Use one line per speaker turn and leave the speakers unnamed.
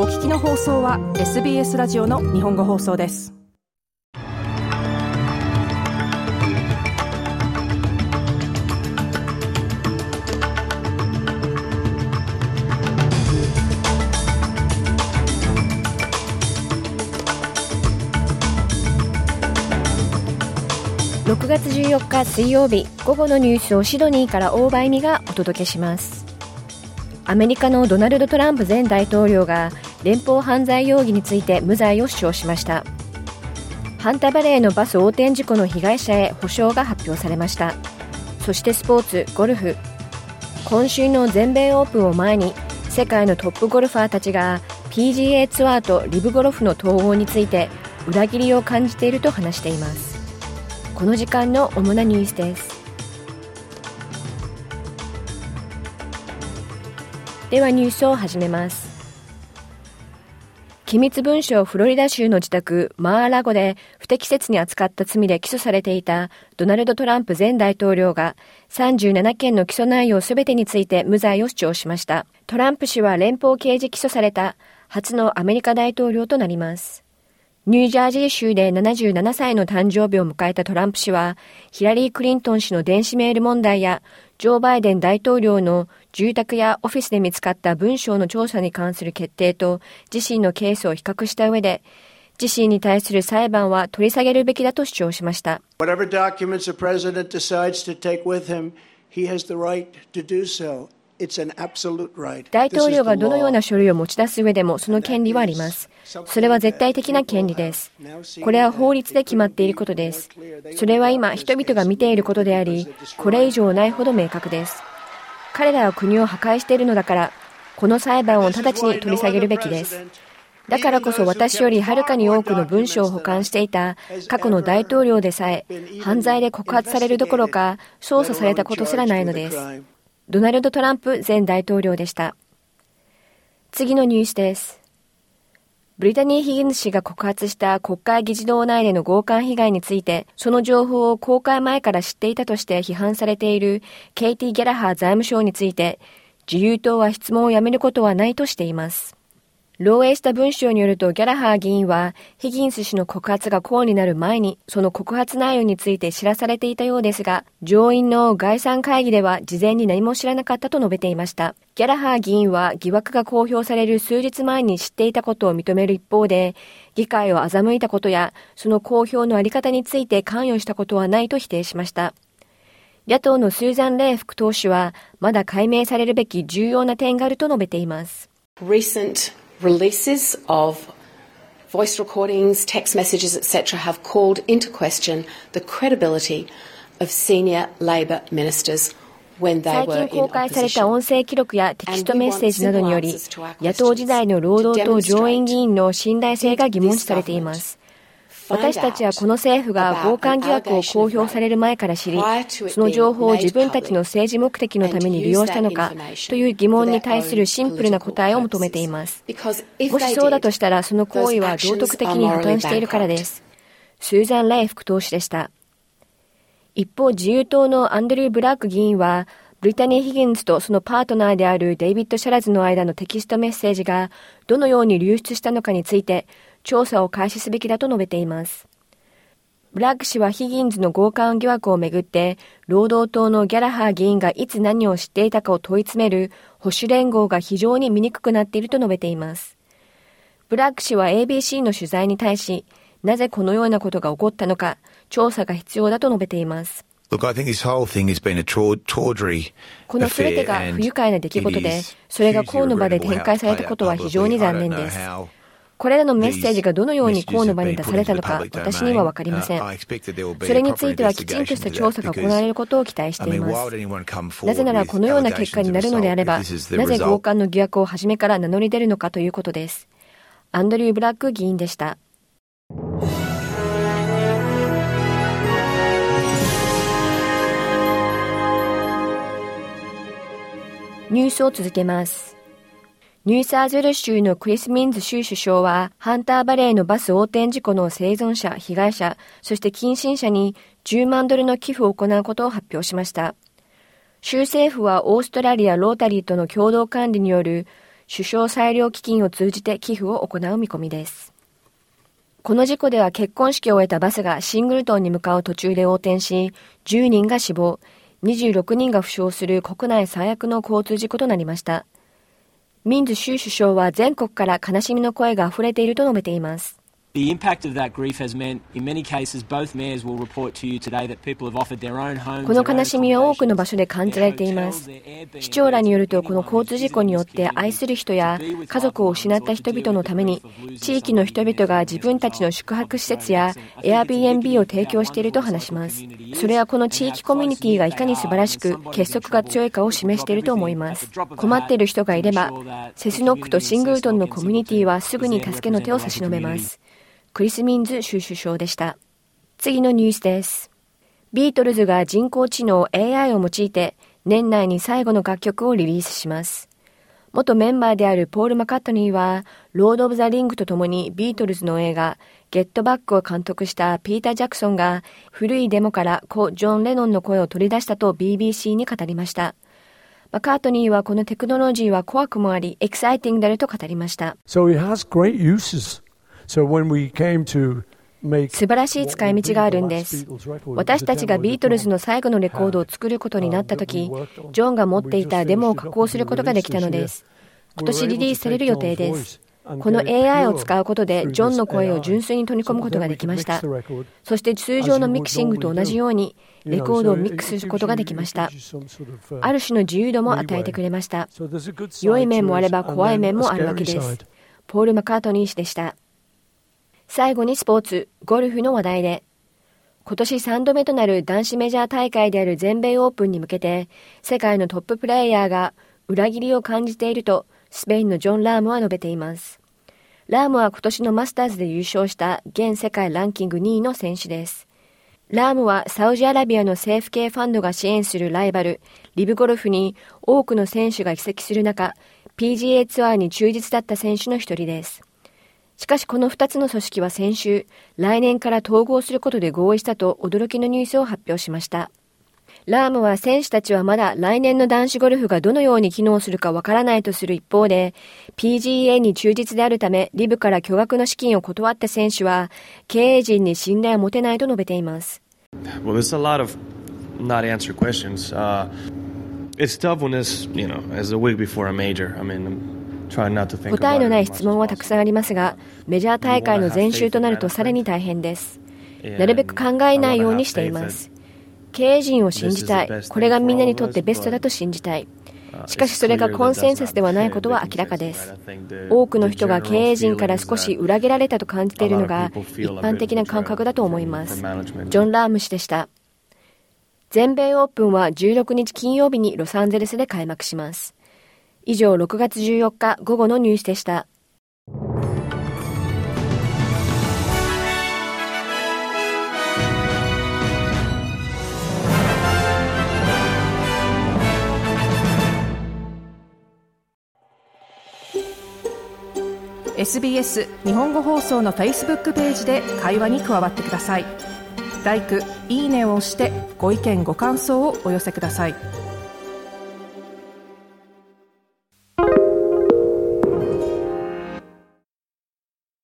お聞きの放送は SBS ラジオの日本語放送です。
6月14日水曜日午後のニュースをシドニーから大場恵美がお届けします。アメリカのドナルド・トランプ前大統領が連邦犯罪容疑について無罪を主張しました。ハンタバレーのバス横転事故の被害者へ補償が発表されました。そしてスポーツゴルフ。今週の全米オープンを前に世界のトップゴルファーたちが PGA ツアーとリブゴルフの統合について裏切りを感じていると話しています。この時間の主なニュースです。ではニュースを始めます機密文書をフロリダ州の自宅マーラゴで不適切に扱った罪で起訴されていたドナルド・トランプ前大統領が37件の起訴内容すべてについて無罪を主張しました。トランプ氏は連邦刑事起訴された初のアメリカ大統領となります。ニュージャージー州で77歳の誕生日を迎えたトランプ氏は、ヒラリー・クリントン氏の電子メール問題や、ジョー・バイデン大統領の住宅やオフィスで見つかった文章の調査に関する決定と自身のケースを比較した上で、自身に対する裁判は取り下げるべきだと主張しました。Whatever documents the president decides to take with him, he has the right to do so. 大統領がどのような書類を持ち出す上でもその権利はあります。それは絶対的な権利です。これは法律で決まっていることです。それは今人々が見ていることであり、これ以上ないほど明確です。彼らは国を破壊しているのだから、この裁判を直ちに取り下げるべきです。だからこそ私よりはるかに多くの文書を保管していた過去の大統領でさえ犯罪で告発されるどころか捜査されたことすらないのです。ドナルド・トランプ前大統領でした。次のニュースです。ブリタニー・ヒギンズ氏が告発した国会議事堂内での強姦被害について、その情報を公開前から知っていたとして批判されているケイティ・ギャラハー財務省について、自由党は質問をやめることはないとしています。漏洩した文章によるとギャラハー議員はヒギンス氏の告発が公になる前にその告発内容について知らされていたようですが上院の概算会議では事前に何も知らなかったと述べていました。ギャラハー議員は疑惑が公表される数日前に知っていたことを認める一方で議会を欺いたことやその公表のあり方について関与したことはないと否定しました。野党のスーザン・レイ副党首はまだ解明されるべき重要な点があると述べています。
Releases of voice recordings, text messages, etc., have called into question the credibility of senior Labor ministers
最近公開された音声記録やテキストメッセージなどにより、野党時代の労働党上院議員の信頼性が疑問視されています。私たちはこの政府が強姦疑惑を公表される前から知り、その情報を自分たちの政治目的のために利用したのかという疑問に対するシンプルな答えを求めています。もしそうだとしたら、その行為は道徳的に破綻しているからです。スーザン・ライ副党首でした。一方、自由党のアンドリュー・ブラック議員は、ブリタニー・ヒギンズとそのパートナーであるデイビッド・シャラズの間のテキストメッセージがどのように流出したのかについて調査を開始すべきだと述べています。ブラッグ氏はヒギンズの強姦疑惑をめぐって、労働党のギャラハー議員がいつ何を知っていたかを問い詰める保守連合が非常に見にくくなっていると述べています。ブラッグ氏は ABC の取材に対し、なぜこのようなことが起こったのか、調査が必要だと述べています。このすべてが不愉快な出来事で、それが公の場で展開されたことは非常に残念です。これらのメッセージがどのように河の場に出されたのか、私にはわかりません。それについてはきちんとした調査が行われることを期待しています。なぜならこのような結果になるのであれば、なぜ強姦の疑惑を初めから名乗り出るのかということです。アンドリュー・ブラック議員でした。ニュースを続けます。ニューサーズル州のクリス・ミンズ州首相は、ハンターバレーのバス横転事故の生存者、被害者、そして近親者に10万ドルの寄付を行うことを発表しました。州政府はオーストラリア・ロータリーとの共同管理による首相裁量基金を通じて寄付を行う見込みです。この事故では結婚式を終えたバスがシングルトンに向かう途中で横転し、10人が死亡、26人が負傷する国内最悪の交通事故となりました。ミンズ州首相は全国から悲しみの声が溢れていると述べています。The impact of that grief has meant, in many cases, both mayors will report to you today that people have offered their own homes. この悲しみは多くの場所で感じられています。市長らによると、この交通事故によって愛する人や家族を失った人々のために、地域の人々が自分たちの宿泊施設や Airbnb を提供していると話します。それはこの地域コミュニティがいかに素晴らしく結束が強いかを示していると思います。困っている人がいれば、セスノックとシングルトンのコミュニティはすぐに助けの手を差し伸べます。クリス・ミンズ州首相でした。次のニュースです。ビートルズが人工知能 AI を用いて年内に最後の楽曲をリリースします。元メンバーであるポール・マカートニーは、ロード・オブ・ザ・リングと共にビートルズの映画、ゲットバックを監督したピーター・ジャクソンが、古いデモから故ジョン・レノンの声を取り出したと BBC に語りました。マカートニーはこのテクノロジーは怖くもあり、エキサイティングであると語りました。
So 素
晴らしい使い道があるんです。私たちがビートルズの最後のレコードを作ることになった時、ジョンが持っていたデモを加工することができたのです。今年リリースされる予定です。この AI を使うことで、ジョンの声を純粋に取り込むことができました。そして通常のミキシングと同じように、レコードをミックスすることができました。ある種の自由度も与えてくれました。良い面もあれば怖い面もあるわけです。ポール・マカートニー氏でした。最後にスポーツ、ゴルフの話題で、今年3度目となる男子メジャー大会である全米オープンに向けて、世界のトッププレイヤーが裏切りを感じていると、スペインのジョン・ラームは述べています。ラームは今年のマスターズで優勝した現世界ランキング2位の選手です。ラームはサウジアラビアの政府系ファンドが支援するライバル、リブゴルフに多くの選手が移籍する中、PGA ツアーに忠実だった選手の一人です。しかしこの2つの組織は先週、来年から統合することで合意したと驚きのニュースを発表しました。ラームは選手たちはまだ来年の男子ゴルフがどのように機能するかわからないとする一方で、PGA に忠実であるため、リブから巨額の資金を断った選手は、経営陣に信頼を持てないと述べています。
Well,
答えのない質問はたくさんありますが、メジャー大会の前週となるとさらに大変です。なるべく考えないようにしています。経営陣を信じたい。これがみんなにとってベストだと信じたい。しかしそれがコンセンサスではないことは明らかです。多くの人が経営陣から少し裏切られたと感じているのが一般的な感覚だと思います。ジョン・ラーム氏でした。全米オープンは16日金曜日にロサンゼルスで開幕します。以上6月14日午後のニュースでした。
SBS 日本語放送の Facebook ページで会話に加わってください。l i いいねを押してご意見ご感想をお寄せください。